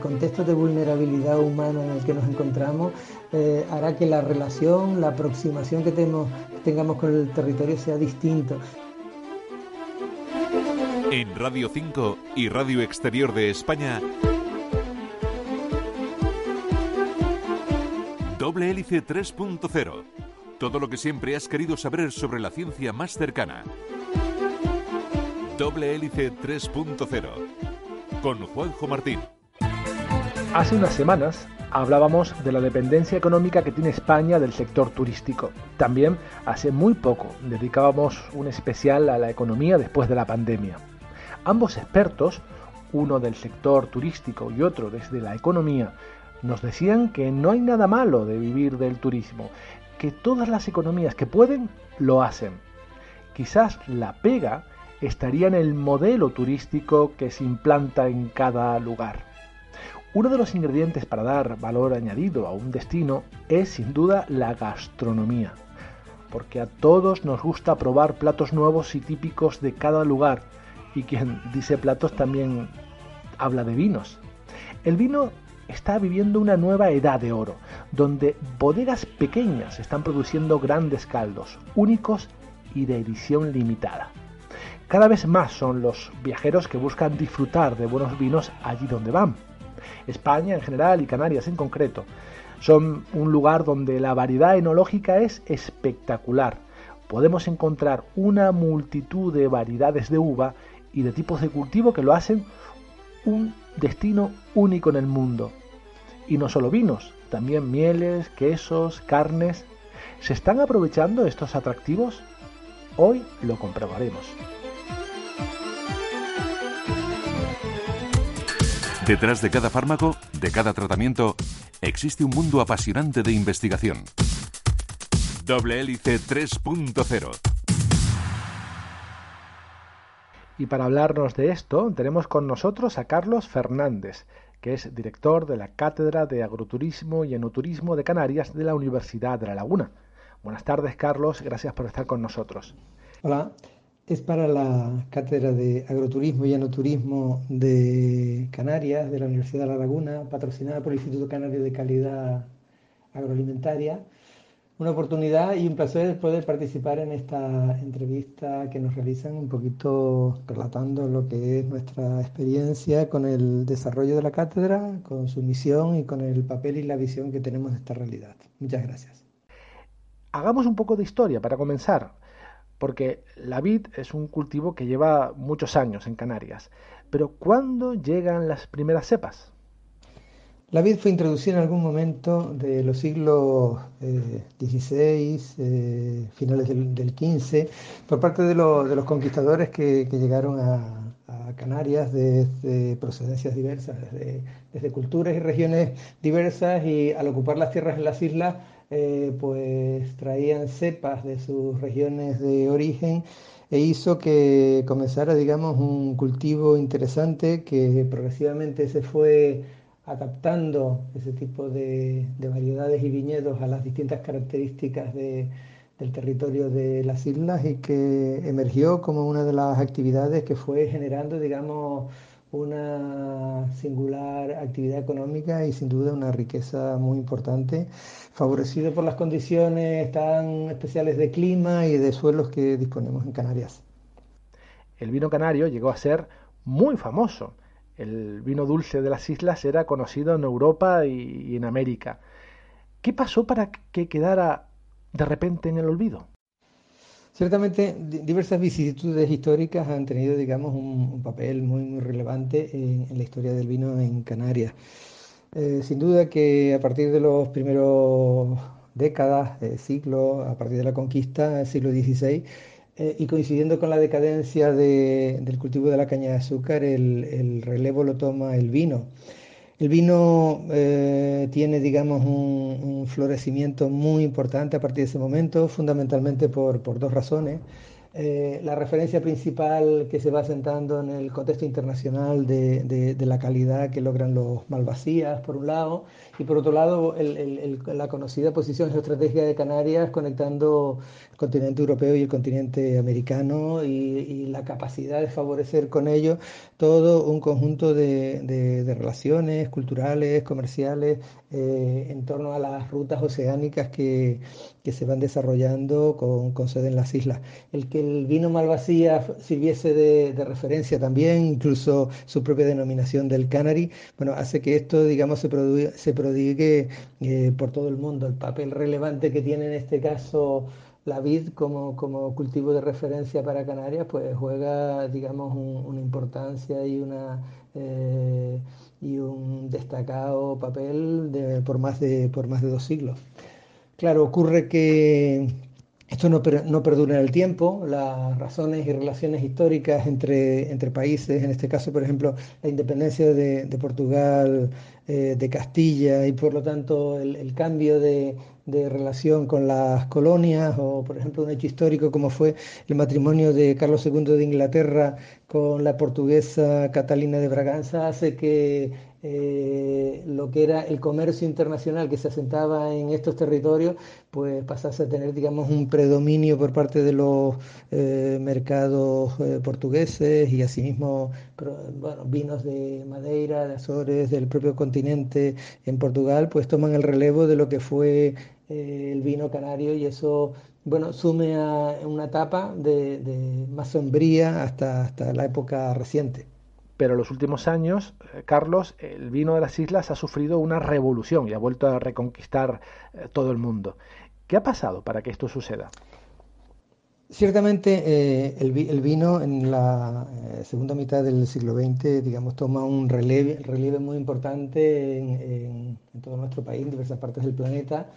contexto de vulnerabilidad humana en el que nos encontramos eh, hará que la relación, la aproximación que tengamos con el territorio sea distinto. En Radio 5 y Radio Exterior de España, Doble Hélice 3.0. Todo lo que siempre has querido saber sobre la ciencia más cercana. Doble Hélice 3.0. Con Juanjo Martín. Hace unas semanas hablábamos de la dependencia económica que tiene España del sector turístico. También hace muy poco dedicábamos un especial a la economía después de la pandemia. Ambos expertos, uno del sector turístico y otro desde la economía, nos decían que no hay nada malo de vivir del turismo, que todas las economías que pueden lo hacen. Quizás la pega estaría en el modelo turístico que se implanta en cada lugar. Uno de los ingredientes para dar valor añadido a un destino es sin duda la gastronomía, porque a todos nos gusta probar platos nuevos y típicos de cada lugar y quien dice platos también habla de vinos. El vino está viviendo una nueva edad de oro, donde bodegas pequeñas están produciendo grandes caldos, únicos y de edición limitada. Cada vez más son los viajeros que buscan disfrutar de buenos vinos allí donde van. España en general y Canarias en concreto son un lugar donde la variedad enológica es espectacular. Podemos encontrar una multitud de variedades de uva y de tipos de cultivo que lo hacen un destino único en el mundo. Y no solo vinos, también mieles, quesos, carnes. ¿Se están aprovechando estos atractivos? Hoy lo comprobaremos. Detrás de cada fármaco, de cada tratamiento, existe un mundo apasionante de investigación. Doble hélice 3.0 Y para hablarnos de esto, tenemos con nosotros a Carlos Fernández, que es director de la Cátedra de Agroturismo y Enoturismo de Canarias de la Universidad de La Laguna. Buenas tardes, Carlos, gracias por estar con nosotros. Hola, es para la Cátedra de Agroturismo y Enoturismo de Canarias de la Universidad de La Laguna, patrocinada por el Instituto Canario de Calidad Agroalimentaria una oportunidad y un placer poder participar en esta entrevista que nos realizan un poquito relatando lo que es nuestra experiencia con el desarrollo de la cátedra, con su misión y con el papel y la visión que tenemos de esta realidad. Muchas gracias. Hagamos un poco de historia para comenzar, porque la vid es un cultivo que lleva muchos años en Canarias. Pero ¿cuándo llegan las primeras cepas? La vid fue introducida en algún momento de los siglos XVI, eh, eh, finales del, XV, por parte de, los conquistadores que, llegaron a, Canarias desde procedencias diversas, desde, culturas y regiones diversas, y al ocupar las tierras en las islas, eh, pues traían cepas de sus regiones de origen e hizo que comenzara, digamos, un cultivo interesante que progresivamente se fue adaptando ese tipo de, variedades y viñedos a las distintas características del territorio de las islas y que emergió como una de las actividades que fue generando, digamos, una singular actividad económica y sin duda una riqueza muy importante, favorecido por las condiciones tan especiales de clima y de suelos que disponemos en Canarias. El vino canario llegó a ser muy famoso el vino dulce de las islas era conocido en Europa y, en América. ¿Qué pasó para que quedara de repente en el olvido? Ciertamente, diversas vicisitudes históricas han tenido, digamos, un, papel muy, muy relevante en, la historia del vino en Canarias. Eh, sin duda que a partir de los primeros décadas, eh, siglos, a partir de la conquista del siglo XVI, eh, y coincidiendo con la decadencia del cultivo de la caña de azúcar, el, relevo lo toma el vino. El vino eh, tiene, digamos, un, florecimiento muy importante a partir de ese momento, fundamentalmente por, dos razones. Eh, la referencia principal que se va sentando en el contexto internacional de, la calidad que logran los Malvasías, por un lado, y por otro lado, la conocida posición geoestratégica de Canarias conectando continente europeo y el continente americano y, la capacidad de favorecer con ello todo un conjunto de, relaciones culturales, comerciales, eh, en torno a las rutas oceánicas que, se van desarrollando con, sede en las islas. El que el vino Malvasía sirviese de, referencia también, incluso su propia denominación del Canary, bueno, hace que esto, digamos, se, se prodigue eh, por todo el mundo. El papel relevante que tiene en este caso la vid como, como, cultivo de referencia para Canarias, pues juega, digamos, una importancia y una eh, y un destacado papel de, por más de por más de dos siglos. Claro, ocurre que esto no, no, perdura en el tiempo, las razones y relaciones históricas entre, entre países, en este caso, por ejemplo, la independencia de, Portugal, eh, de Castilla y por lo tanto el, cambio de, de, relación con las colonias o, por ejemplo, un hecho histórico como fue el matrimonio de Carlos II de Inglaterra con la portuguesa Catalina de Braganza, hace que eh, lo que era el comercio internacional que se asentaba en estos territorios, pues pasase a tener, digamos, un predominio por parte de los eh, mercados eh, portugueses y asimismo, bueno, vinos de Madeira, de Azores, del propio continente en Portugal, pues toman el relevo de lo que fue el vino canario y eso bueno, sume a una etapa de, más sombría hasta, hasta la época reciente pero en los últimos años, eh, Carlos, el vino de las islas ha sufrido una revolución y ha vuelto a reconquistar eh, todo el mundo. ¿Qué ha pasado para que esto suceda? Ciertamente eh, el, vino en la segunda mitad del siglo XX, digamos, toma un relieve, relieve muy importante en, todo nuestro país, en diversas partes del planeta.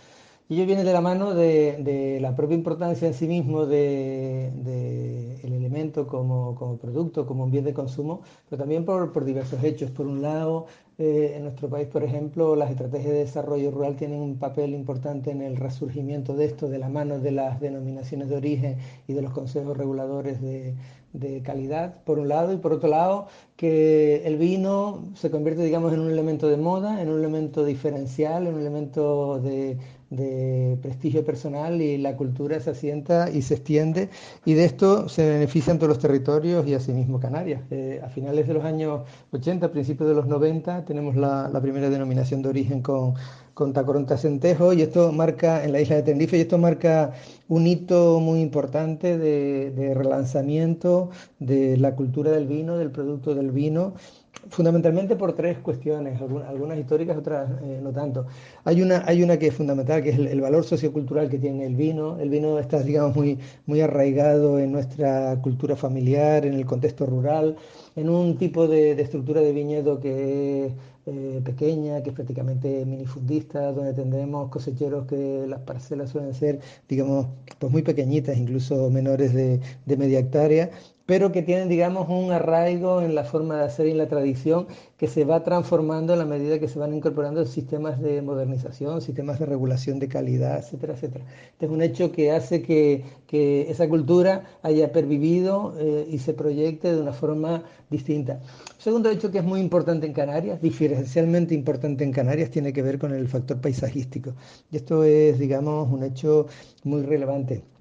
Y ello viene de la mano de, la propia importancia en sí mismo del de, el elemento como, como, producto, como un bien de consumo, pero también por, por diversos hechos. Por un lado, eh, en nuestro país, por ejemplo, las estrategias de desarrollo rural tienen un papel importante en el resurgimiento de esto, de la mano de las denominaciones de origen y de los consejos reguladores de, de calidad, por un lado, y por otro lado, que el vino se convierte, digamos, en un elemento de moda, en un elemento diferencial, en un elemento de de prestigio personal y la cultura se asienta y se extiende y de esto se benefician todos los territorios y asimismo Canarias. Eh, a finales de los años 80, principios de los 90, tenemos la, primera denominación de origen con, con Tacoronta Centejo y esto marca en la isla de Tenerife y esto marca un hito muy importante de, de relanzamiento de la cultura del vino, del producto del vino fundamentalmente por tres cuestiones, algunas, históricas, otras eh, no tanto. Hay una, hay una que es fundamental, que es el, valor sociocultural que tiene el vino. El vino está, digamos, muy, muy arraigado en nuestra cultura familiar, en el contexto rural, en un tipo de, estructura de viñedo que es eh, pequeña, que es prácticamente minifundista, donde tendremos cosecheros que las parcelas suelen ser, digamos, pues muy pequeñitas, incluso menores de, de media hectárea, pero que tienen, digamos, un arraigo en la forma de hacer y en la tradición que se va transformando a la medida que se van incorporando sistemas de modernización, sistemas de regulación de calidad, etcétera, etcétera. Este es un hecho que hace que, esa cultura haya pervivido eh, y se proyecte de una forma distinta. Segundo hecho que es muy importante en Canarias, diferencialmente importante en Canarias, tiene que ver con el factor paisajístico. Y esto es, digamos, un hecho muy relevante.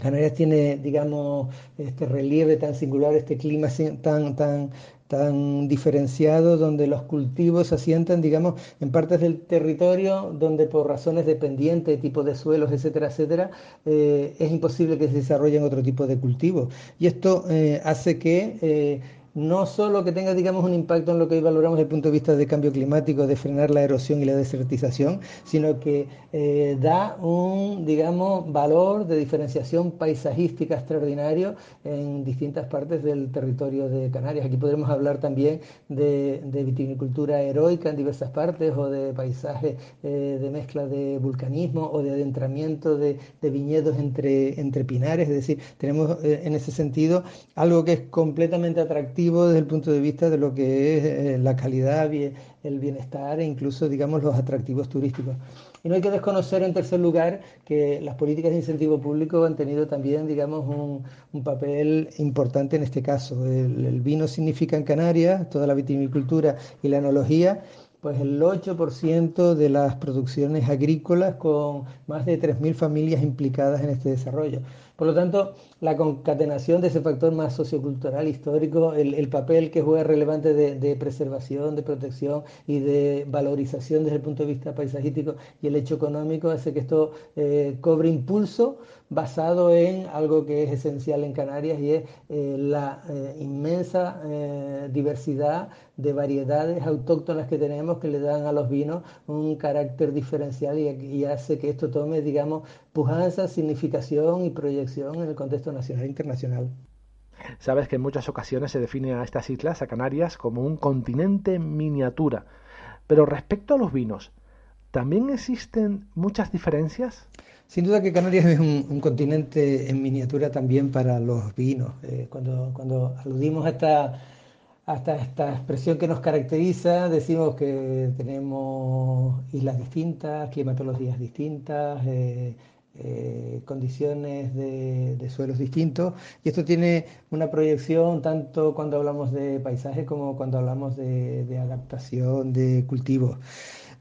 Canarias tiene, digamos, este relieve tan singular, este clima tan, tan, tan diferenciado, donde los cultivos se asientan, digamos, en partes del territorio donde por razones dependientes, tipo de suelos, etcétera, etcétera, eh, es imposible que se desarrollen otro tipo de cultivos. Y esto eh, hace que eh, no solo que tenga, digamos, un impacto en lo que hoy valoramos desde el punto de vista de cambio climático, de frenar la erosión y la desertización, sino que eh, da un, digamos, valor de diferenciación paisajística extraordinario en distintas partes del territorio de Canarias. Aquí podremos hablar también de, vitivinicultura heroica en diversas partes o de paisaje eh, de mezcla de vulcanismo o de adentramiento de, viñedos entre, entre pinares. Es decir, tenemos eh, en ese sentido algo que es completamente atractivo desde el punto de vista de lo que es eh, la calidad, el bienestar e incluso, digamos, los atractivos turísticos. Y no hay que desconocer, en tercer lugar, que las políticas de incentivo público han tenido también, digamos, un, papel importante en este caso. El, vino significa en Canarias, toda la vitivinicultura y la enología, pues el 8% de las producciones agrícolas con más de 3.000 familias implicadas en este desarrollo. Por lo tanto, la concatenación de ese factor más sociocultural, histórico, el, papel que juega relevante de, preservación, de protección y de valorización desde el punto de vista paisajístico y el hecho económico hace que esto eh, cobre impulso basado en algo que es esencial en Canarias y es eh, la eh, inmensa diversidad de variedades autóctonas que tenemos que le dan a los vinos un carácter diferencial y hace que esto tome, digamos, pujanza, significación y proyección en el contexto nacional e internacional. Sabes que en muchas ocasiones se define a estas islas, a Canarias, como un continente miniatura. Pero respecto a los vinos, ¿también existen muchas diferencias? Sin duda que Canarias es un, continente en miniatura también para los vinos. Eh, cuando, cuando aludimos a esta, esta expresión que nos caracteriza, decimos que tenemos islas distintas, climatologías distintas, eh, eh, condiciones de, suelos distintos y esto tiene una proyección tanto cuando hablamos de paisaje como cuando hablamos de, adaptación de cultivos.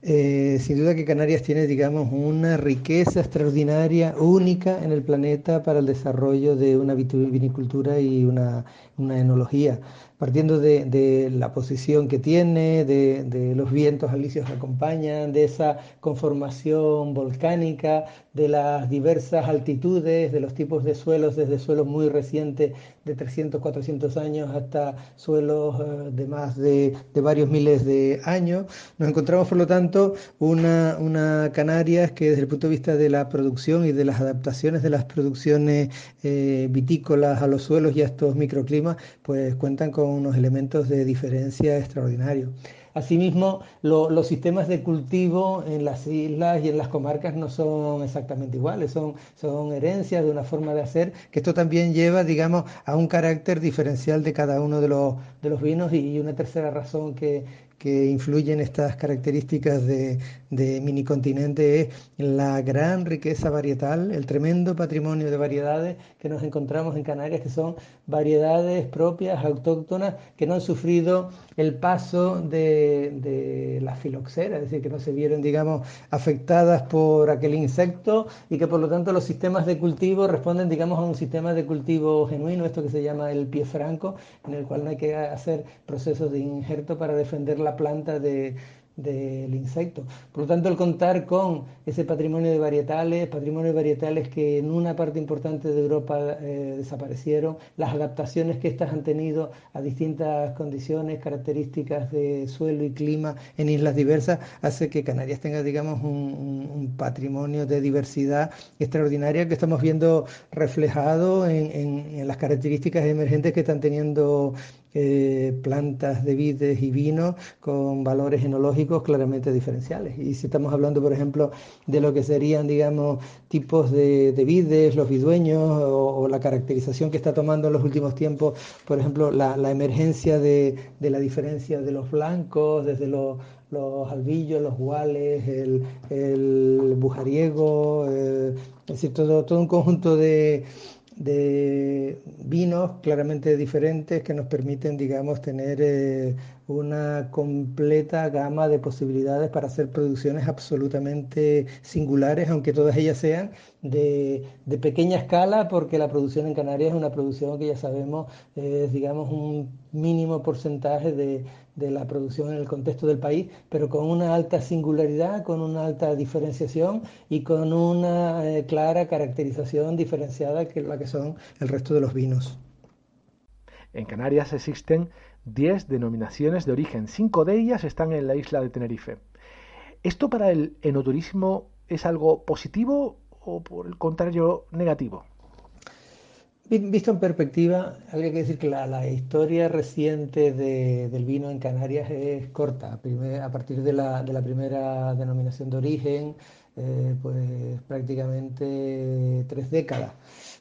Eh, sin duda que Canarias tiene, digamos, una riqueza extraordinaria, única en el planeta para el desarrollo de una vinicultura y una, una enología partiendo de, la posición que tiene, de, los vientos alisios que acompañan, de esa conformación volcánica, de las diversas altitudes, de los tipos de suelos, desde suelos muy recientes de 300, 400 años hasta suelos eh, de más de, varios miles de años. Nos encontramos, por lo tanto, una, una Canarias que desde el punto de vista de la producción y de las adaptaciones de las producciones eh, vitícolas a los suelos y a estos microclimas, pues cuentan con unos elementos de diferencia extraordinarios. Asimismo, los sistemas de cultivo en las islas y en las comarcas no son exactamente iguales, son, son herencias de una forma de hacer, que esto también lleva, digamos, a un carácter diferencial de cada uno de los, de los vinos y una tercera razón que, que influyen estas características de, de minicontinente es la gran riqueza varietal, el tremendo patrimonio de variedades que nos encontramos en Canarias, que son variedades propias, autóctonas, que no han sufrido el paso de, de la filoxera, es decir, que no se vieron, digamos, afectadas por aquel insecto y que por lo tanto los sistemas de cultivo responden, digamos, a un sistema de cultivo genuino, esto que se llama el pie franco, en el cual no hay que hacer procesos de injerto para defender la planta de, del insecto. Por lo tanto, el contar con ese patrimonio de varietales, patrimonio de varietales que en una parte importante de Europa eh, desaparecieron, las adaptaciones que éstas han tenido a distintas condiciones, características de suelo y clima en islas diversas, hace que Canarias tenga, digamos, un, patrimonio de diversidad extraordinaria que estamos viendo reflejado en las características emergentes que están teniendo plantas de vides y vino con valores enológicos claramente diferenciales. Y si estamos hablando, por ejemplo, de lo que serían, digamos, tipos de, vides, los vidueños o, la caracterización que está tomando en los últimos tiempos, por ejemplo, la, emergencia de, la diferencia de los blancos, desde los, albillos, los guales, el, bujariego, eh, es decir, todo, todo un conjunto de de vinos claramente diferentes que nos permiten, digamos, tener eh, una completa gama de posibilidades para hacer producciones absolutamente singulares, aunque todas ellas sean de, pequeña escala, porque la producción en Canarias es una producción que ya sabemos es, digamos, un mínimo porcentaje de, de la producción en el contexto del país, pero con una alta singularidad, con una alta diferenciación y con una eh, clara caracterización diferenciada que la que son el resto de los vinos. En Canarias existen 10 denominaciones de origen, cinco de ellas están en la isla de Tenerife. ¿Esto para el enoturismo es algo positivo o por el contrario negativo? Visto en perspectiva, habría que decir que la, historia reciente del vino en Canarias es corta. a partir de la, primera denominación de origen, eh, pues prácticamente tres décadas.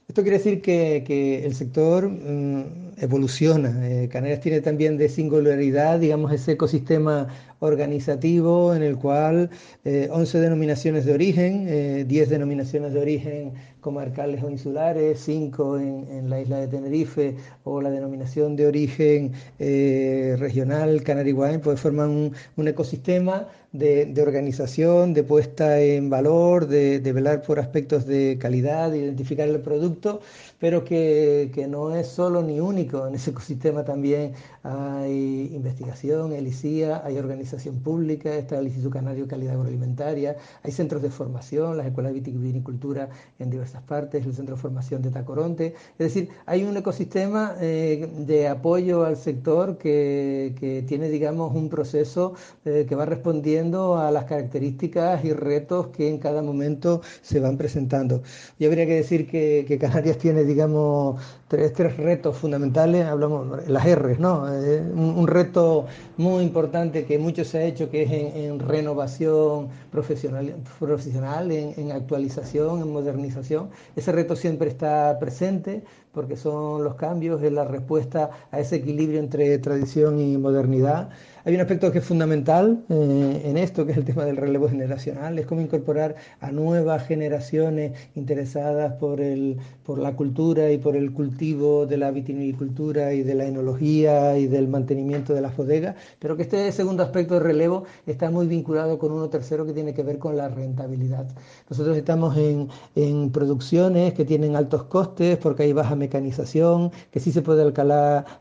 Esto quiere decir que, el sector mm, evoluciona. Eh, Canarias tiene también de singularidad, digamos, ese ecosistema organizativo en el cual 11 denominaciones de origen, 10 denominaciones de origen comarcales o insulares, 5 en, la isla de Tenerife o la denominación de origen regional Canary Wine, pues forman un ecosistema de, organización, de puesta en valor, de, velar por aspectos de calidad, de identificar el producto, pero que, no es solo ni único. En ese ecosistema también hay investigación, ELICIA, hay organización pública, está el Instituto Canario de Calidad Agroalimentaria, hay centros de formación, las escuelas de vitivinicultura en diversas partes, el centro de formación de Tacoronte. Es decir, hay un ecosistema eh, de apoyo al sector que, tiene, digamos, un proceso eh, que va respondiendo a las características y retos que en cada momento se van presentando. Yo habría que decir que, Canarias tiene, digamos, tres, tres, retos fundamentales, hablamos las R, ¿no? Eh, un, reto muy importante que mucho se ha hecho, que es en, renovación profesional, profesional en, en actualización, en modernización. Ese reto siempre está presente porque son los cambios, es la respuesta a ese equilibrio entre tradición y modernidad. Hay un aspecto que es fundamental eh, en esto, que es el tema del relevo generacional, es cómo incorporar a nuevas generaciones interesadas por, el, por la cultura y por el cultivo de la vitivinicultura y de la enología y del mantenimiento de las bodegas, pero que este segundo aspecto de relevo está muy vinculado con uno tercero que tiene que ver con la rentabilidad. Nosotros estamos en, en producciones que tienen altos costes porque hay baja mecanización, que sí se puede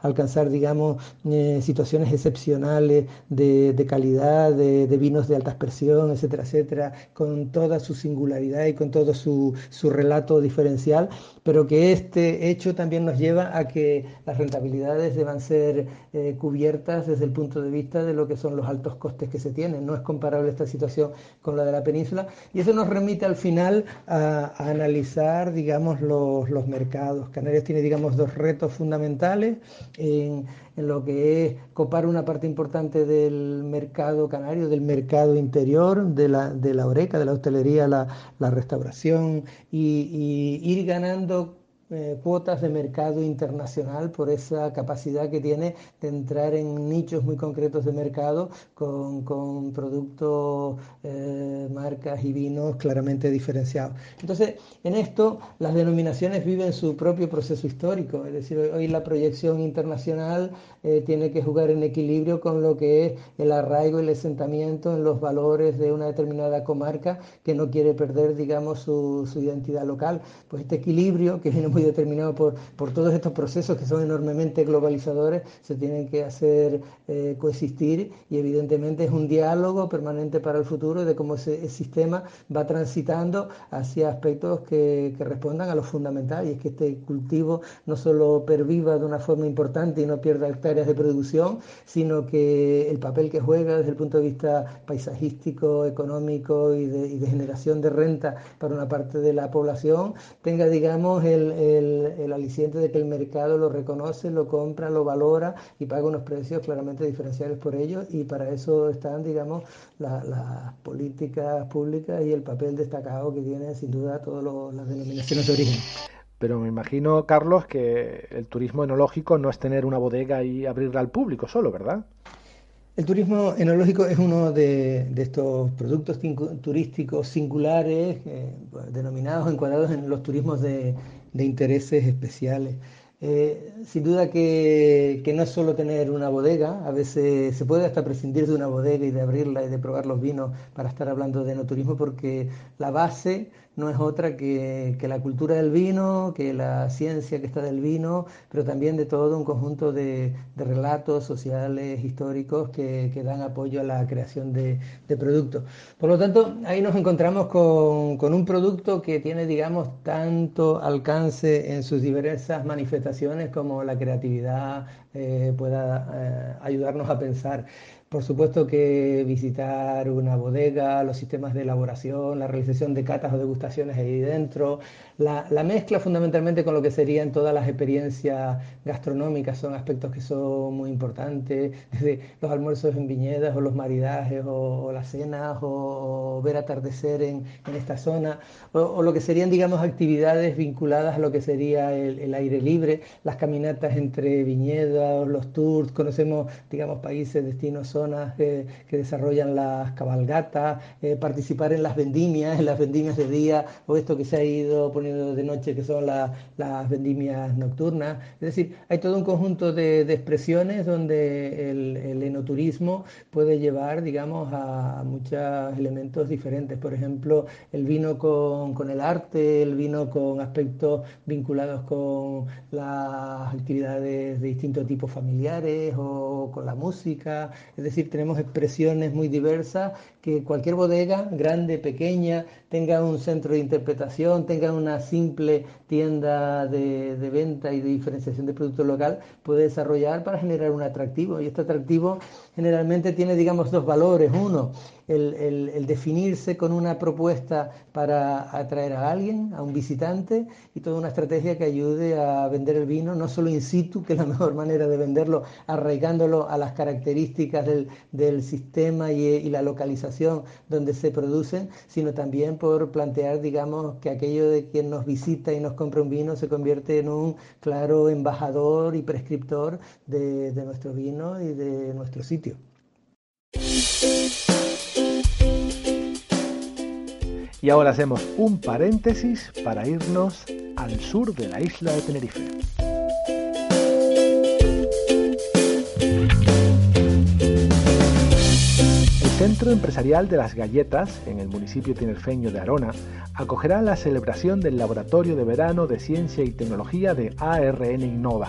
alcanzar, digamos, eh, situaciones excepcionales de, calidad, de, vinos de alta expresión, etcétera, etcétera, con toda su singularidad y con todo su, relato diferencial, pero que este hecho también nos lleva a que las rentabilidades deban ser eh, cubiertas desde el punto de vista de lo que son los altos costes que se tienen. No es comparable esta situación con la de la península y eso nos remite al final a, analizar, digamos, los, los mercados. Canarias tiene, digamos, dos retos fundamentales en en lo que es copar una parte importante del mercado canario, del mercado interior, de la, de la oreca, de la hostelería, la, restauración y ir ganando eh, cuotas de mercado internacional por esa capacidad que tiene de entrar en nichos muy concretos de mercado con, con productos, eh, marcas y vinos claramente diferenciados. Entonces, en esto las denominaciones viven su propio proceso histórico, es decir, hoy la proyección internacional eh, tiene que jugar en equilibrio con lo que es el arraigo y el asentamiento en los valores de una determinada comarca que no quiere perder, digamos, su, su identidad local. Pues este equilibrio que viene determinado por, por todos estos procesos que son enormemente globalizadores, se tienen que hacer eh, coexistir y evidentemente es un diálogo permanente para el futuro de cómo ese, sistema va transitando hacia aspectos que, que, respondan a lo fundamental y es que este cultivo no solo perviva de una forma importante y no pierda hectáreas de producción, sino que el papel que juega desde el punto de vista paisajístico, económico y de, y generación de renta para una parte de la población tenga, digamos, el, aliciente de que el mercado lo reconoce, lo compra, lo valora y paga unos precios claramente diferenciales por ello y para eso están, digamos, las políticas públicas y el papel destacado que tienen sin duda todas las denominaciones de origen. Pero me imagino, Carlos, que el turismo enológico no es tener una bodega y abrirla al público solo, ¿verdad? El turismo enológico es uno de, estos productos turísticos singulares, eh, denominados, encuadrados en los turismos de, de intereses especiales. Eh, sin duda que, no es solo tener una bodega, a veces se puede hasta prescindir de una bodega y de abrirla y de probar los vinos para estar hablando de enoturismo porque la base no es otra que, la cultura del vino, que la ciencia que está del vino, pero también de todo un conjunto de, relatos sociales, históricos que, dan apoyo a la creación de, productos. Por lo tanto, ahí nos encontramos con, un producto que tiene, digamos, tanto alcance en sus diversas manifestaciones como la creatividad eh, pueda eh, ayudarnos a pensar. Por supuesto que visitar una bodega, los sistemas de elaboración, la realización de catas o degustaciones ahí dentro, la, mezcla fundamentalmente con lo que serían todas las experiencias gastronómicas son aspectos que son muy importantes, desde los almuerzos en viñedas o los maridajes o, las cenas o, ver atardecer en, esta zona o, lo que serían, digamos, actividades vinculadas a lo que sería el, el aire libre, las caminatas entre viñedas, los tours, conocemos, digamos, países, destinos personas que desarrollan las cabalgatas, participar en las vendimias, en las vendimias de día o esto que se ha ido poniendo de noche que son las vendimias nocturnas. Es decir, hay todo un conjunto de, expresiones donde el, enoturismo puede llevar, digamos, a muchos elementos diferentes. Por ejemplo, el vino con, el arte, el vino con aspectos vinculados con las actividades de distintos tipos familiares o con la música. Decir, tenemos expresiones muy diversas que cualquier bodega, grande, pequeña, tenga un centro de interpretación, tenga una simple tienda de, venta y de diferenciación de producto local, puede desarrollar para generar un atractivo. Y este atractivo generalmente tiene, digamos, dos valores. Uno, el, definirse con una propuesta para atraer a alguien, a un visitante, y toda una estrategia que ayude a vender el vino, no solo in situ, que es la mejor manera de venderlo, arraigándolo a las características del, sistema y, y la localización donde se producen, sino también por plantear, digamos, que aquello de quien nos visita y nos compra un vino se convierte en un claro embajador y prescriptor de, de nuestro vino y de nuestro sitio. Y ahora hacemos un paréntesis para irnos al sur de la isla de Tenerife. Centro Empresarial de las Galletas, en el municipio tinerfeño de Arona, acogerá la celebración del Laboratorio de Verano de Ciencia y Tecnología de ARN Innova.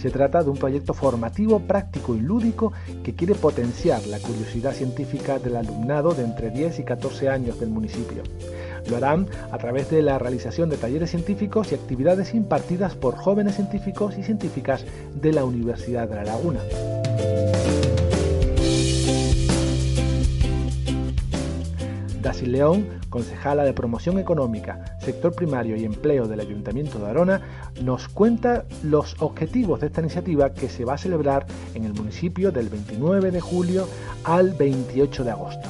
Se trata de un proyecto formativo, práctico y lúdico que quiere potenciar la curiosidad científica del alumnado de entre 10 y 14 años del municipio. Lo harán a través de la realización de talleres científicos y actividades impartidas por jóvenes científicos y científicas de la Universidad de La Laguna. Dasi León, concejala de Promoción Económica, Sector Primario y Empleo del Ayuntamiento de Arona, nos cuenta los objetivos de esta iniciativa que se va a celebrar en el municipio del 29 de julio al 28 de agosto.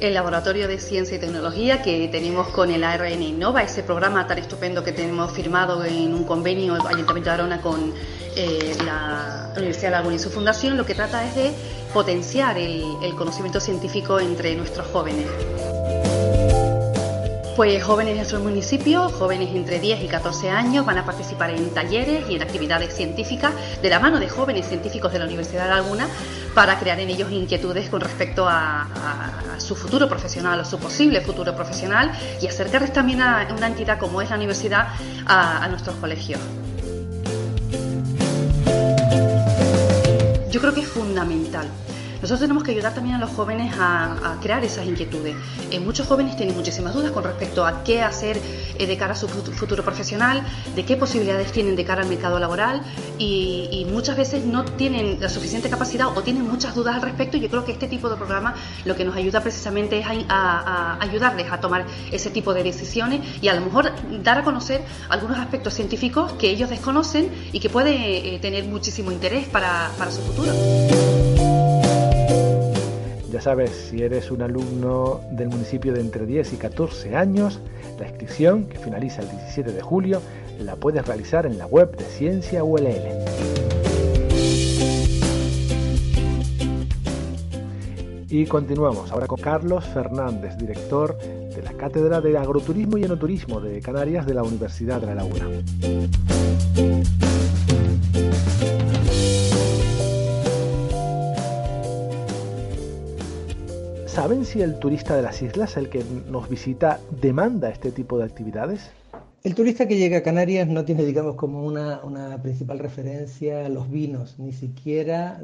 El Laboratorio de Ciencia y Tecnología que tenemos con el ARN Innova, ese programa tan estupendo que tenemos firmado en un convenio el Ayuntamiento de Arona con eh, la Universidad de Laguna y su fundación, lo que trata es de potenciar el, conocimiento científico entre nuestros jóvenes. Pues jóvenes de nuestro municipio, jóvenes entre 10 y 14 años, van a participar en talleres y en actividades científicas de la mano de jóvenes científicos de la Universidad de Laguna para crear en ellos inquietudes con respecto a, su futuro profesional o su posible futuro profesional y acercarles también a una entidad como es la universidad a nuestros colegios. Yo creo que es fundamental nosotros tenemos que ayudar también a los jóvenes a, crear esas inquietudes. Eh, muchos jóvenes tienen muchísimas dudas con respecto a qué hacer eh, de cara a su futuro profesional, de qué posibilidades tienen de cara al mercado laboral y, muchas veces no tienen la suficiente capacidad o tienen muchas dudas al respecto yo creo que este tipo de programa lo que nos ayuda precisamente es a, ayudarles a tomar ese tipo de decisiones y a lo mejor dar a conocer algunos aspectos científicos que ellos desconocen y que pueden eh, tener muchísimo interés para, para su futuro. Ya sabes, si eres un alumno del municipio de entre 10 y 14 años, la inscripción, que finaliza el 17 de julio, la puedes realizar en la web de Ciencia ULL. Y continuamos ahora con Carlos Fernández, director de la Cátedra de Agroturismo y Enoturismo de Canarias de la Universidad de La Laguna. ¿Saben si el turista de las islas, el que nos visita, demanda este tipo de actividades? El turista que llega a Canarias no tiene, digamos, como una, principal referencia los vinos, ni siquiera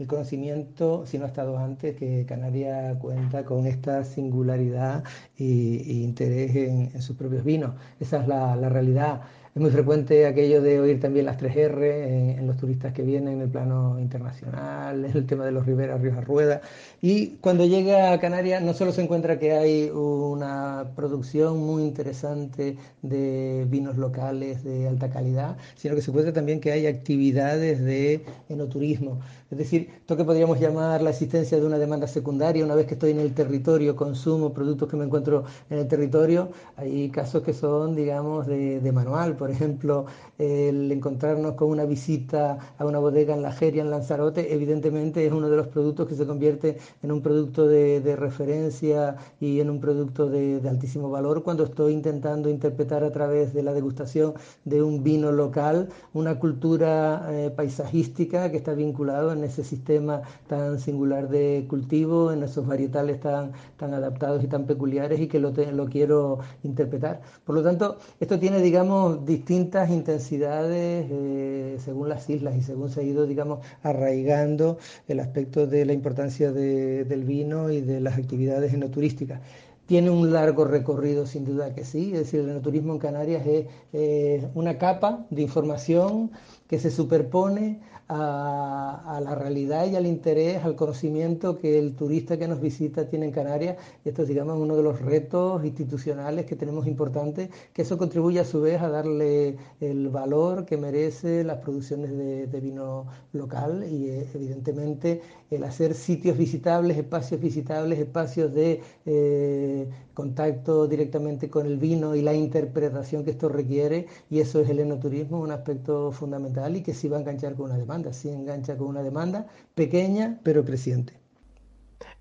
el conocimiento, si no ha estado antes, que Canarias cuenta con esta singularidad e, interés en, sus propios vinos. Esa es la realidad. Es muy frecuente aquello de oír también las 3R en, los turistas que vienen en el plano internacional, en el tema de los Riberas, Ríos a Rueda. Y cuando llega a Canarias no solo se encuentra que hay una producción muy interesante de vinos locales de alta calidad, sino que se encuentra también que hay actividades de enoturismo. Es decir, esto que podríamos llamar la existencia de una demanda secundaria, una vez que estoy en el territorio, consumo productos que me encuentro en el territorio, hay casos que son, digamos, de, manual. Por ejemplo, el encontrarnos con una visita a una bodega en la Jeria, en Lanzarote, evidentemente es uno de los productos que se convierte en un producto de, referencia y en un producto de, altísimo valor cuando estoy intentando interpretar a través de la degustación de un vino local una cultura eh, paisajística que está vinculado en ese sistema tan singular de cultivo, en esos varietales tan, tan adaptados y tan peculiares y que lo, lo quiero interpretar. Por lo tanto, esto tiene, digamos, distintas intensidades eh, según las islas y según se ha ido, digamos, arraigando el aspecto de la importancia del vino y de las actividades enoturísticas. Tiene un largo recorrido, sin duda que sí, es decir, el enoturismo en Canarias es una capa de información que se superpone a, la realidad y al interés, al conocimiento que el turista que nos visita tiene en Canarias. Y esto es, digamos, uno de los retos institucionales que tenemos importantes, que eso contribuye a su vez a darle el valor que merece las producciones de, vino local y eh, evidentemente el hacer sitios visitables, espacios visitables, espacios de eh, contacto directamente con el vino y la interpretación que esto requiere, y eso es el enoturismo, un aspecto fundamental y que sí va a enganchar con una demanda, sí engancha con una demanda pequeña pero creciente.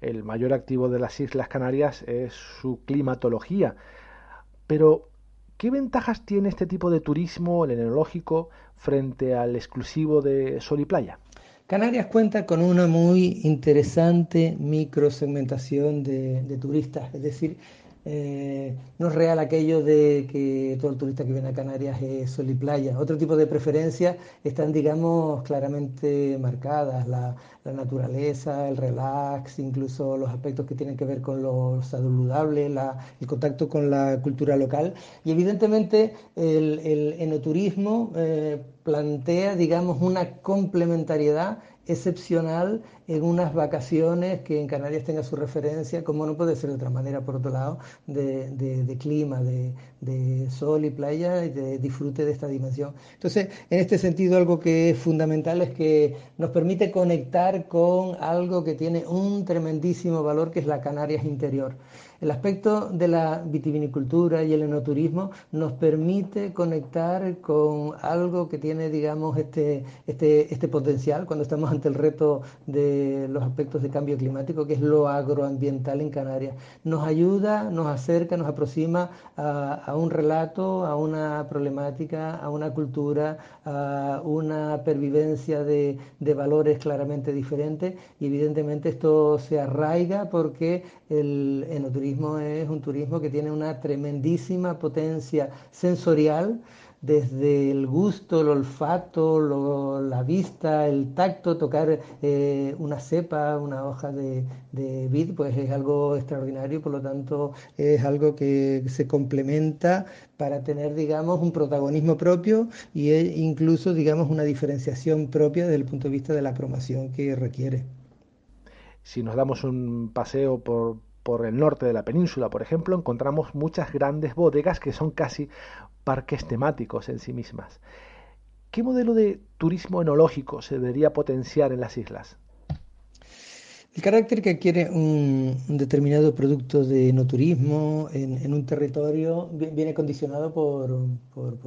El mayor activo de las Islas Canarias es su climatología, pero ¿qué ventajas tiene este tipo de turismo, el enológico, frente al exclusivo de sol y playa? Canarias cuenta con una muy interesante microsegmentación de, de turistas, es decir, eh, no es real aquello de que todo el turista que viene a Canarias es sol y playa. Otro tipo de preferencias están, digamos, claramente marcadas. La, naturaleza, el relax, incluso los aspectos que tienen que ver con lo saludable, el contacto con la cultura local. Y evidentemente el, enoturismo eh, plantea, digamos, una complementariedad excepcional en unas vacaciones que en Canarias tenga su referencia, como no puede ser de otra manera, por otro lado, de, clima, de, sol y playa y de disfrute de esta dimensión. Entonces, en este sentido, algo que es fundamental es que nos permite conectar con algo que tiene un tremendísimo valor, que es la Canarias interior. El aspecto de la vitivinicultura y el enoturismo nos permite conectar con algo que tiene, digamos, este, este, este potencial cuando estamos ante el reto de los aspectos de cambio climático, que es lo agroambiental en Canarias. Nos ayuda, nos acerca, nos aproxima a, un relato, a una problemática, a una cultura, a una pervivencia de, de valores claramente diferentes y evidentemente esto se arraiga porque el enoturismo es un turismo que tiene una tremendísima potencia sensorial, desde el gusto, el olfato, la vista, el tacto, tocar eh, una cepa, una hoja de, de, vid, pues es algo extraordinario, por lo tanto es algo que se complementa para tener, digamos, un protagonismo propio e incluso, digamos, una diferenciación propia desde el punto de vista de la promoción que requiere. Si nos damos un paseo por, por el norte de la península, por ejemplo, encontramos muchas grandes bodegas que son casi parques temáticos en sí mismas. ¿Qué modelo de turismo enológico se debería potenciar en las islas? El carácter que adquiere un, determinado producto de enoturismo en, en un territorio viene condicionado por,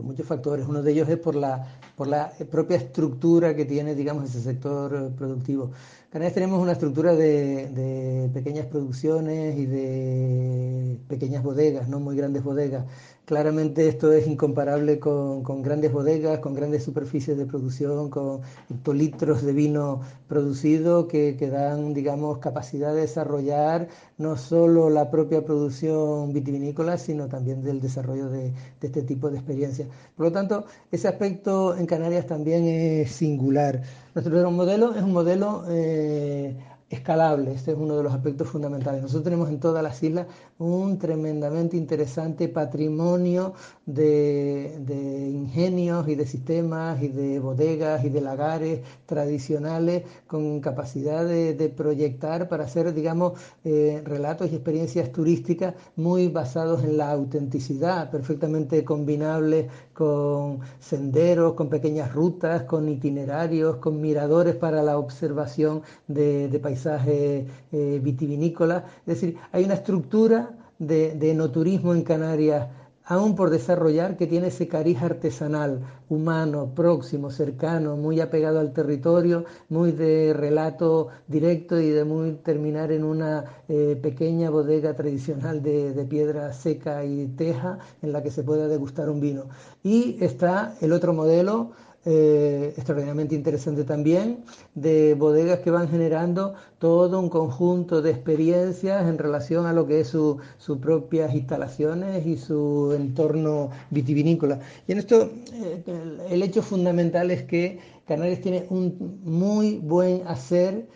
muchos factores. Uno de ellos es por la, por la propia estructura que tiene, digamos, ese sector productivo. Canarias tenemos una estructura de, pequeñas producciones y de pequeñas bodegas, no muy grandes bodegas. Claramente esto es incomparable con, grandes bodegas, con grandes superficies de producción, con hectolitros de vino producido que, que, dan, digamos, capacidad de desarrollar no solo la propia producción vitivinícola, sino también del desarrollo de, este tipo de experiencias. Por lo tanto, ese aspecto en Canarias también es singular. Nuestro modelo es un modelo eh, escalable, este es uno de los aspectos fundamentales. Nosotros tenemos en todas las islas un tremendamente interesante patrimonio de, ingenios y de sistemas y de bodegas y de lagares tradicionales con capacidad de, proyectar para hacer, digamos, eh, relatos y experiencias turísticas muy basados en la autenticidad, perfectamente combinables con senderos, con pequeñas rutas, con itinerarios, con miradores para la observación de, paisajes eh, vitivinícolas. Es decir, hay una estructura de, enoturismo en Canarias aún por desarrollar, que tiene ese cariz artesanal, humano, próximo, cercano, muy apegado al territorio, muy de relato directo y de muy terminar en una eh, pequeña bodega tradicional de, de piedra seca y teja en la que se pueda degustar un vino. Y está el otro modelo, eh, extraordinariamente interesante también, de bodegas que van generando todo un conjunto de experiencias en relación a lo que es sus propias instalaciones y su entorno vitivinícola. Y en esto eh, el hecho fundamental es que Canarias tiene un muy buen hacer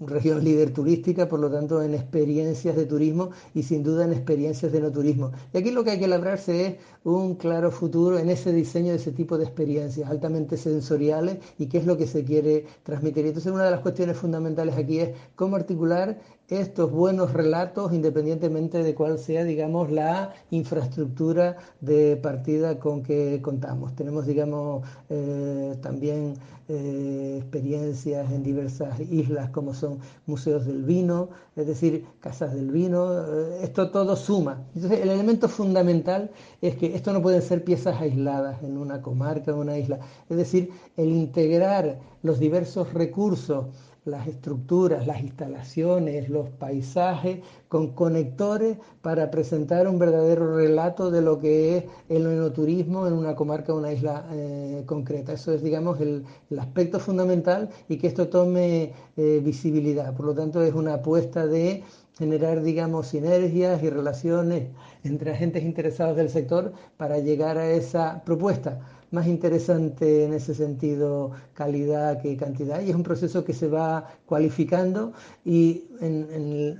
región líder turística, por lo tanto en experiencias de turismo y sin duda en experiencias de no turismo. Y aquí lo que hay que labrarse es un claro futuro en ese diseño de ese tipo de experiencias altamente sensoriales y qué es lo que se quiere transmitir. Entonces una de las cuestiones fundamentales aquí es cómo articular estos buenos relatos independientemente de cuál sea, digamos, la infraestructura de partida con que contamos. Tenemos, digamos, eh, también eh, experiencias en diversas islas como son museos del vino, es decir, casas del vino, eh, esto todo suma. Entonces, el elemento fundamental es que esto no pueden ser piezas aisladas en una comarca, en una isla, es decir, el integrar los diversos recursos las estructuras, las instalaciones, los paisajes, con conectores para presentar un verdadero relato de lo que es el enoturismo en una comarca o una isla eh, concreta. Eso es, digamos, el, aspecto fundamental y que esto tome eh, visibilidad. Por lo tanto, es una apuesta de generar, digamos, sinergias y relaciones entre agentes interesados del sector para llegar a esa propuesta más interesante en ese sentido calidad que cantidad y es un proceso que se va cualificando y en,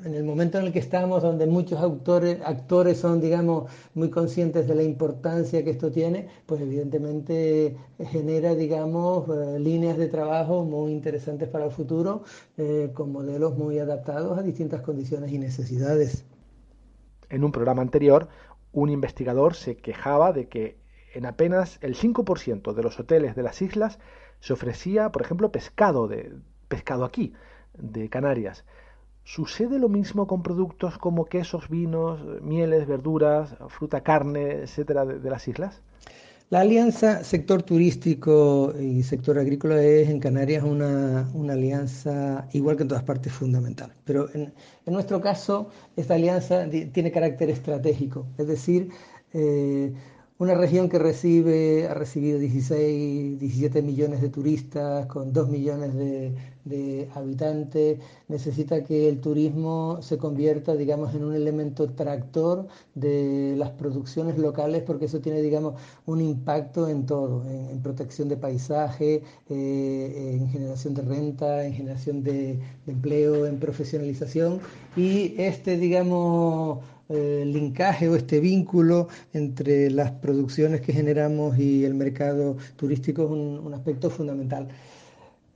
el, momento en el que estamos donde muchos autores, actores son digamos muy conscientes de la importancia que esto tiene pues evidentemente genera digamos eh, líneas de trabajo muy interesantes para el futuro eh, con modelos muy adaptados a distintas condiciones y necesidades. En un programa anterior un investigador se quejaba de que en apenas el 5% de los hoteles de las islas se ofrecía, por ejemplo, pescado, de, pescado aquí, de Canarias. ¿Sucede lo mismo con productos como quesos, vinos, mieles, verduras, fruta, carne, etcétera, de, las islas? La alianza sector turístico y sector agrícola es en Canarias una, alianza, igual que en todas partes, fundamental. Pero en, nuestro caso, esta alianza tiene carácter estratégico, es decir, eh, una región que recibe, ha recibido 16, 17 millones de turistas con 2 millones de, habitantes, necesita que el turismo se convierta, digamos, en un elemento tractor de las producciones locales, porque eso tiene, digamos, un impacto en todo, en, protección de paisaje, eh, en generación de renta, en generación de empleo, en profesionalización. Y este, digamos, el linkaje o este vínculo entre las producciones que generamos y el mercado turístico es un, aspecto fundamental.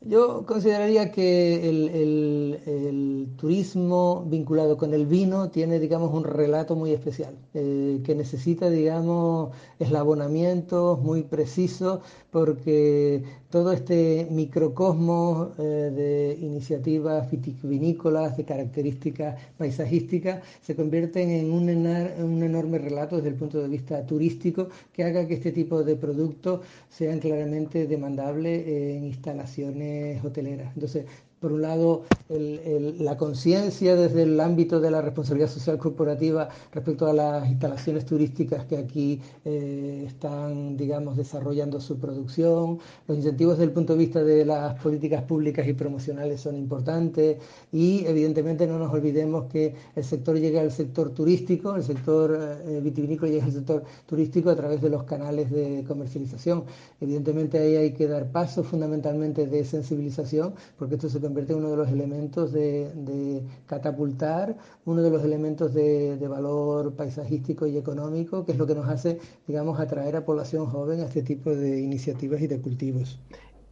Yo consideraría que el, turismo vinculado con el vino tiene, digamos, un relato muy especial, eh, que necesita, digamos, eslabonamientos muy precisos, porque todo este microcosmos eh, de iniciativas vitivinícolas, de características paisajísticas, se convierten en un, un, enorme relato desde el punto de vista turístico que haga que este tipo de productos sean claramente demandables en instalaciones hoteleras. Entonces, por un lado, la conciencia desde el ámbito de la responsabilidad social corporativa respecto a las instalaciones turísticas que aquí eh, están, digamos, desarrollando su producción. Los incentivos desde el punto de vista de las políticas públicas y promocionales son importantes y, evidentemente, no nos olvidemos que el sector llega al sector turístico, el sector eh, vitivinícola llega al sector turístico a través de los canales de comercialización. Evidentemente, ahí hay que dar pasos fundamentalmente de sensibilización, porque esto se convierte en uno de los elementos de, catapultar, uno de los elementos de, valor paisajístico y económico, que es lo que nos hace, digamos, atraer a población joven a este tipo de iniciativas y de cultivos.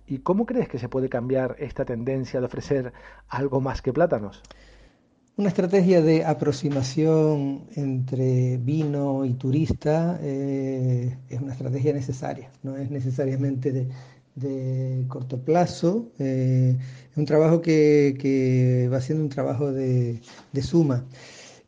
¿Y cómo crees que se puede cambiar esta tendencia de ofrecer algo más que plátanos? Una estrategia de aproximación entre vino y turista eh, es una estrategia necesaria, no es necesariamente de, de corto plazo. Eh, es un trabajo que, va siendo un trabajo de, suma.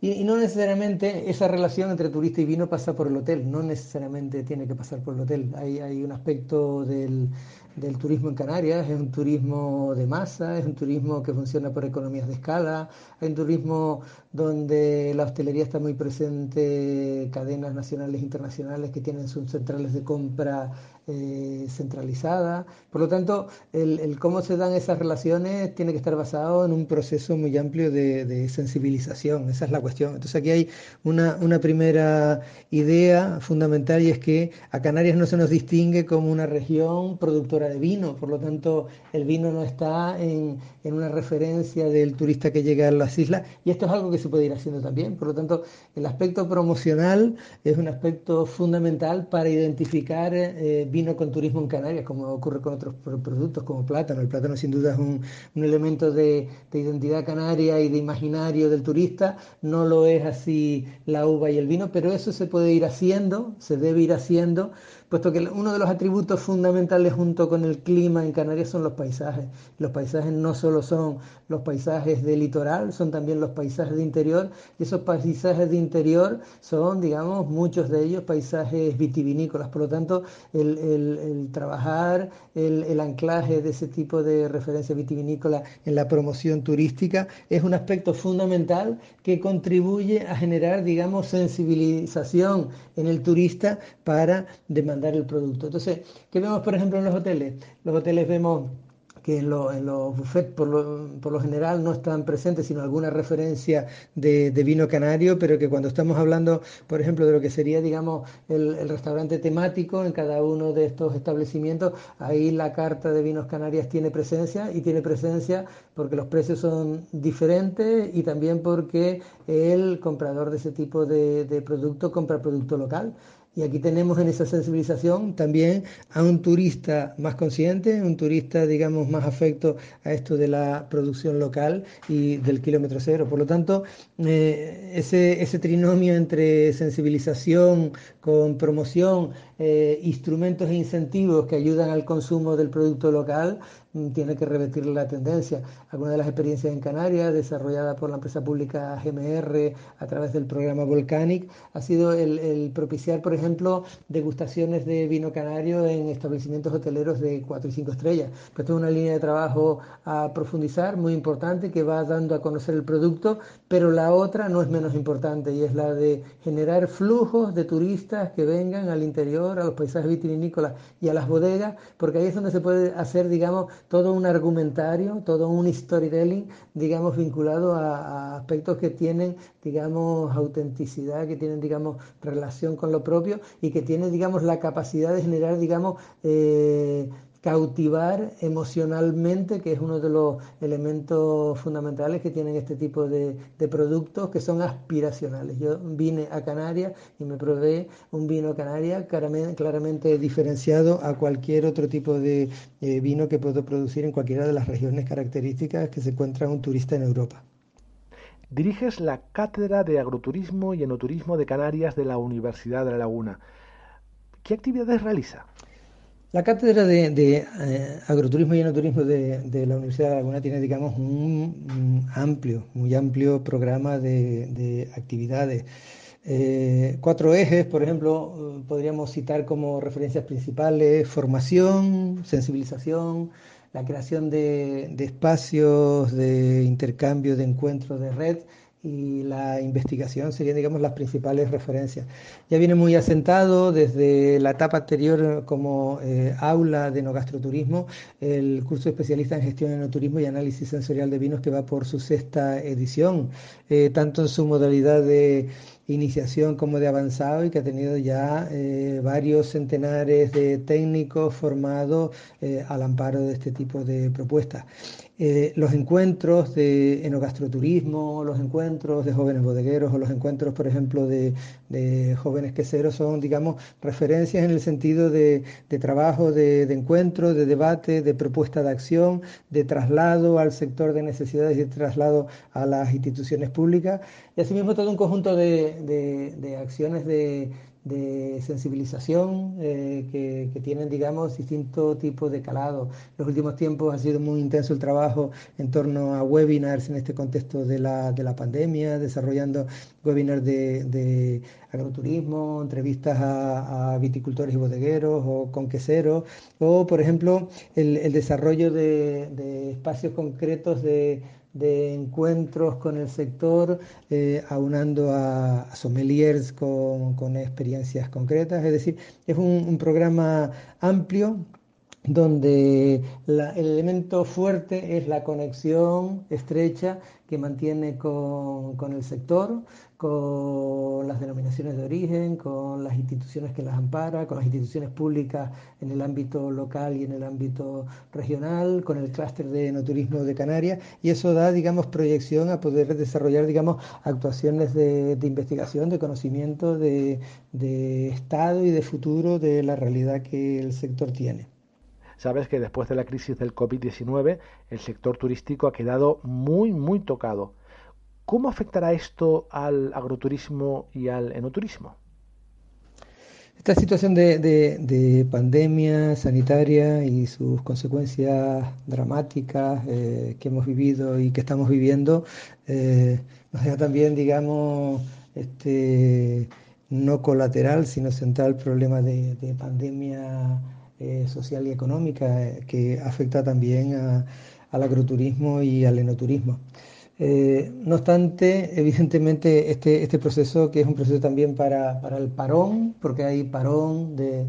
Y, no necesariamente esa relación entre turista y vino pasa por el hotel, no necesariamente tiene que pasar por el hotel. Hay, hay un aspecto del, del turismo en Canarias, es un turismo de masa, es un turismo que funciona por economías de escala, hay un turismo donde la hostelería está muy presente, cadenas nacionales e internacionales que tienen sus centrales de compra eh, centralizada. Por lo tanto, el, cómo se dan esas relaciones tiene que estar basado en un proceso muy amplio de, sensibilización. Esa es la cuestión. Entonces aquí hay una, una, primera idea fundamental y es que a Canarias no se nos distingue como una región productora de vino. Por lo tanto, el vino no está en, en una referencia del turista que llega a las islas y esto es algo que se puede ir haciendo también. Por lo tanto, el aspecto promocional es un aspecto fundamental para identificar eh, vino con turismo en Canarias, como ocurre con otros productos como plátano. El plátano sin duda es un, elemento de, identidad canaria y de imaginario del turista, no lo es así la uva y el vino, pero eso se puede ir haciendo, se debe ir haciendo puesto que uno de los atributos fundamentales junto con el clima en Canarias son los paisajes. Los paisajes no solo son los paisajes de litoral, son también los paisajes de interior, y esos paisajes de interior son, digamos, muchos de ellos paisajes vitivinícolas. Por lo tanto, el, trabajar el, anclaje de ese tipo de referencia vitivinícola en la promoción turística es un aspecto fundamental que contribuye a generar, digamos, sensibilización en el turista para el producto. Entonces, ¿qué vemos, por ejemplo, en los hoteles? Los hoteles vemos que en, los buffets por lo, general no están presentes, sino alguna referencia de, vino canario, pero que cuando estamos hablando, por ejemplo, de lo que sería, digamos, el, restaurante temático en cada uno de estos establecimientos, ahí la carta de vinos canarias tiene presencia y tiene presencia porque los precios son diferentes y también porque el comprador de ese tipo de producto compra producto local. Y aquí tenemos en esa sensibilización también a un turista más consciente, un turista, digamos, más afecto a esto de la producción local y del kilómetro cero. Por lo tanto, eh, ese, ese trinomio entre sensibilización con promoción, eh, instrumentos e incentivos que ayudan al consumo del producto local, Mm, tiene que revertir la tendencia. Algunas de las experiencias en Canarias, desarrollada por la empresa pública GMR a través del programa Volcanic, ha sido el, propiciar, por ejemplo, degustaciones de vino canario en establecimientos hoteleros de 4 y 5 estrellas. Esto es una línea de trabajo a profundizar, muy importante, que va dando a conocer el producto, pero la otra no es menos importante y es la de generar flujos de turistas que vengan al interior, a los paisajes vitivinícolas y a las bodegas, porque ahí es donde se puede hacer, digamos, todo un argumentario, todo un storytelling, digamos, vinculado a, aspectos que tienen, digamos, autenticidad, que tienen, digamos, relación con lo propio y que tienen, digamos, la capacidad de generar, digamos, eh, cautivar emocionalmente, que es uno de los elementos fundamentales que tienen este tipo de, productos que son aspiracionales. Yo vine a Canarias y me probé un vino Canaria claramente, diferenciado a cualquier otro tipo de eh, vino que puedo producir en cualquiera de las regiones características que se encuentra un turista en Europa. Diriges la Cátedra de Agroturismo y Enoturismo de Canarias de la Universidad de La Laguna. ¿Qué actividades realiza? La cátedra de, eh, agroturismo y enoturismo de, la Universidad de Laguna tiene, digamos, un, amplio, muy amplio programa de, actividades. Eh, cuatro ejes, por ejemplo, eh, podríamos citar como referencias principales formación, sensibilización, la creación de, espacios de intercambio, de encuentros de red y la investigación serían, digamos, las principales referencias. Ya viene muy asentado desde la etapa anterior como eh, aula de enogastroturismo, el curso especialista en gestión de enoturismo y análisis sensorial de vinos que va por su sexta edición, eh, tanto en su modalidad de iniciación como de avanzado y que ha tenido ya eh, varios centenares de técnicos formados al amparo de este tipo de propuestas. Eh, los encuentros de enogastroturismo, los encuentros de jóvenes bodegueros o los encuentros, por ejemplo, de, jóvenes queseros son, digamos, referencias en el sentido de, trabajo, de, encuentro, de debate, de propuesta de acción, de traslado al sector de necesidades y de traslado a las instituciones públicas. Y asimismo todo un conjunto de, acciones de de sensibilización eh, que, tienen, digamos, distintos tipos de calado. Los últimos tiempos ha sido muy intenso el trabajo en torno a webinars en este contexto de la, de la pandemia, desarrollando webinars de, agroturismo, entrevistas a, viticultores y bodegueros o conqueseros, o, por ejemplo, el, desarrollo de espacios concretos de de encuentros con el sector, eh, aunando a, sommeliers con, experiencias concretas. Es decir, es un, programa amplio donde el elemento fuerte es la conexión estrecha que mantiene con, el sector, con las denominaciones de origen, con las instituciones que las amparan, con las instituciones públicas en el ámbito local y en el ámbito regional, con el clúster de enoturismo de Canarias, y eso da, digamos, proyección a poder desarrollar, digamos, actuaciones de, investigación, de conocimiento, de estado y de futuro de la realidad que el sector tiene. Sabes que después de la crisis del COVID-19 el sector turístico ha quedado muy, muy tocado. ¿Cómo afectará esto al agroturismo y al enoturismo? Esta situación de, pandemia sanitaria y sus consecuencias dramáticas eh, que hemos vivido y que estamos viviendo eh, nos deja también, digamos, este, no colateral, sino central problema de, de pandemia eh, social y económica eh, que afecta también al agroturismo y al enoturismo. Eh, no obstante, evidentemente este, este proceso, que es un proceso también para, para el parón, porque hay parón de,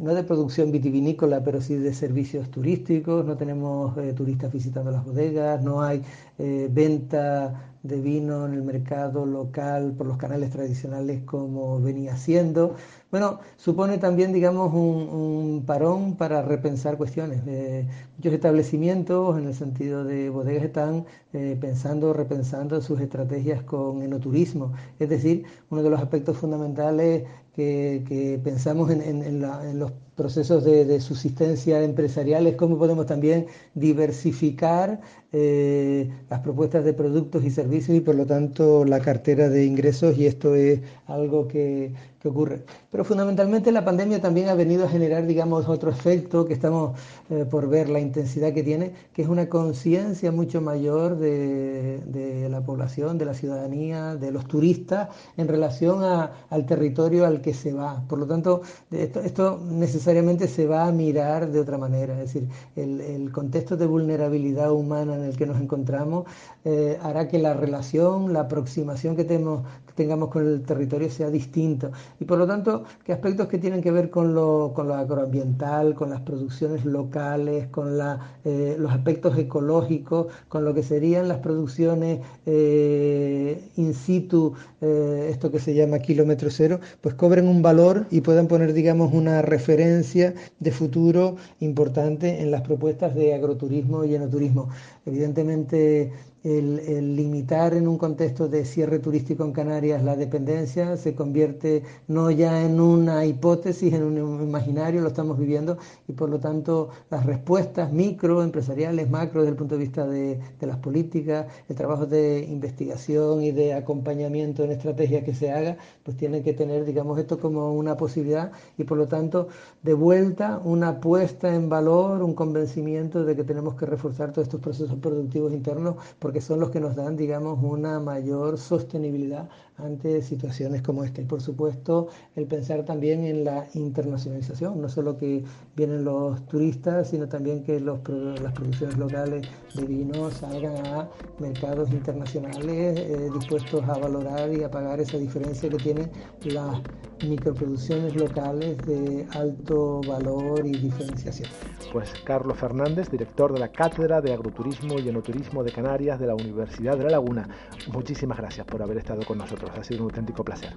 no de producción vitivinícola, pero sí de servicios turísticos, no tenemos turistas visitando las bodegas, no hay venta de vino en el mercado local por los canales tradicionales como venía siendo. Bueno, supone también, digamos, un, parón para repensar cuestiones. Eh, muchos establecimientos, en el sentido de bodegas, están eh, pensando, repensando sus estrategias con enoturismo. Es decir, uno de los aspectos fundamentales que, pensamos en, los procesos de, subsistencia empresariales, cómo podemos también diversificar eh, las propuestas de productos y servicios y por lo tanto la cartera de ingresos y esto es algo que, ocurre. Pero fundamentalmente la pandemia también ha venido a generar, digamos, otro efecto que estamos eh, por ver la intensidad que tiene, que es una conciencia mucho mayor de, la población, de la ciudadanía, de los turistas en relación al territorio al que se va. Por lo tanto, esto, necesariamente se va a mirar de otra manera. Es decir, el, contexto de vulnerabilidad humana en el que nos encontramos eh, hará que la relación, la aproximación que, tenemos, tengamos con el territorio sea distinto. Y por lo tanto, que aspectos que tienen que ver con lo, con lo agroambiental, con las producciones locales, con la, eh, los aspectos ecológicos, con lo que serían las producciones eh, in situ, esto que se llama kilómetro cero, pues cobren un valor y puedan poner, digamos, una referencia de futuro importante en las propuestas de agroturismo y enoturismo. Evidentemente, el, limitar en un contexto de cierre turístico en Canarias la dependencia se convierte no ya en una hipótesis, en un imaginario, lo estamos viviendo y por lo tanto las respuestas micro, empresariales, macro desde el punto de vista de, las políticas, el trabajo de investigación y de acompañamiento en estrategias que se haga, pues tienen que tener, digamos, esto como una posibilidad y por lo tanto de vuelta una puesta en valor, un convencimiento de que tenemos que reforzar todos estos procesos productivos internos que son los que nos dan, digamos, una mayor sostenibilidad ante situaciones como esta. Y por supuesto, el pensar también en la internacionalización, no solo que vienen los turistas, sino también que las producciones locales de vino salgan a mercados internacionales eh, dispuestos a valorar y a pagar esa diferencia que tienen las microproducciones locales de alto valor y diferenciación. Pues Carlos Fernández, director de la Cátedra de Agroturismo y Enoturismo de Canarias de la Universidad de La Laguna, muchísimas gracias por haber estado con nosotros. Ha sido un auténtico placer.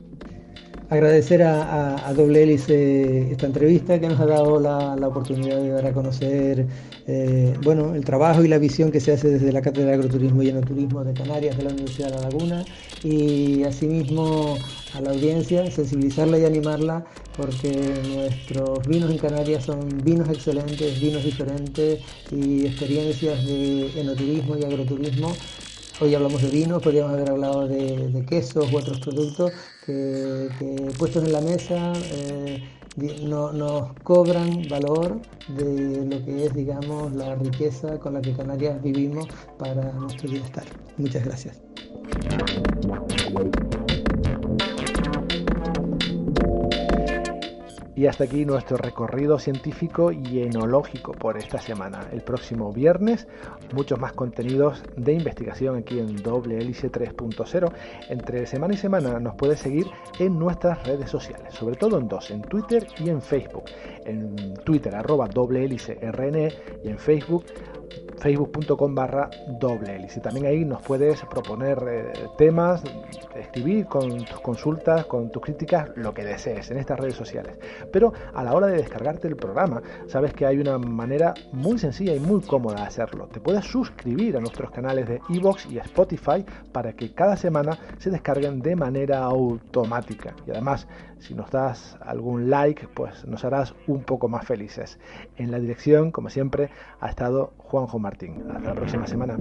Agradecer a, Doble Hélice esta entrevista que nos ha dado la, oportunidad de dar a conocer eh, bueno, el trabajo y la visión que se hace desde la Cátedra de Agroturismo y Enoturismo de Canarias de la Universidad de La Laguna y asimismo a la audiencia, sensibilizarla y animarla porque nuestros vinos en Canarias son vinos excelentes, vinos diferentes y experiencias de enoturismo y agroturismo Hoy hablamos de vino, podríamos haber hablado de, quesos u otros productos que, puestos en la mesa eh, no, nos cobran valor de lo que es, digamos, la riqueza con la que Canarias vivimos para nuestro bienestar. Muchas gracias. Y hasta aquí nuestro recorrido científico y enológico por esta semana. El próximo viernes, muchos más contenidos de investigación aquí en Doble Hélice 3.0. Entre semana y semana nos puedes seguir en nuestras redes sociales, sobre todo en dos, en Twitter y en Facebook. En Twitter, arroba doble hélice RNE y en Facebook facebook.com barra doble hélice. También ahí nos puedes proponer eh, temas, escribir con tus consultas, con tus críticas, lo que desees en estas redes sociales. Pero a la hora de descargarte el programa, sabes que hay una manera muy sencilla y muy cómoda de hacerlo. Te puedes suscribir a nuestros canales de Evox y Spotify para que cada semana se descarguen de manera automática. Y además, si nos das algún like, pues nos harás un poco más felices. En la dirección, como siempre, ha estado Juanjo Martín. Hasta la próxima semana.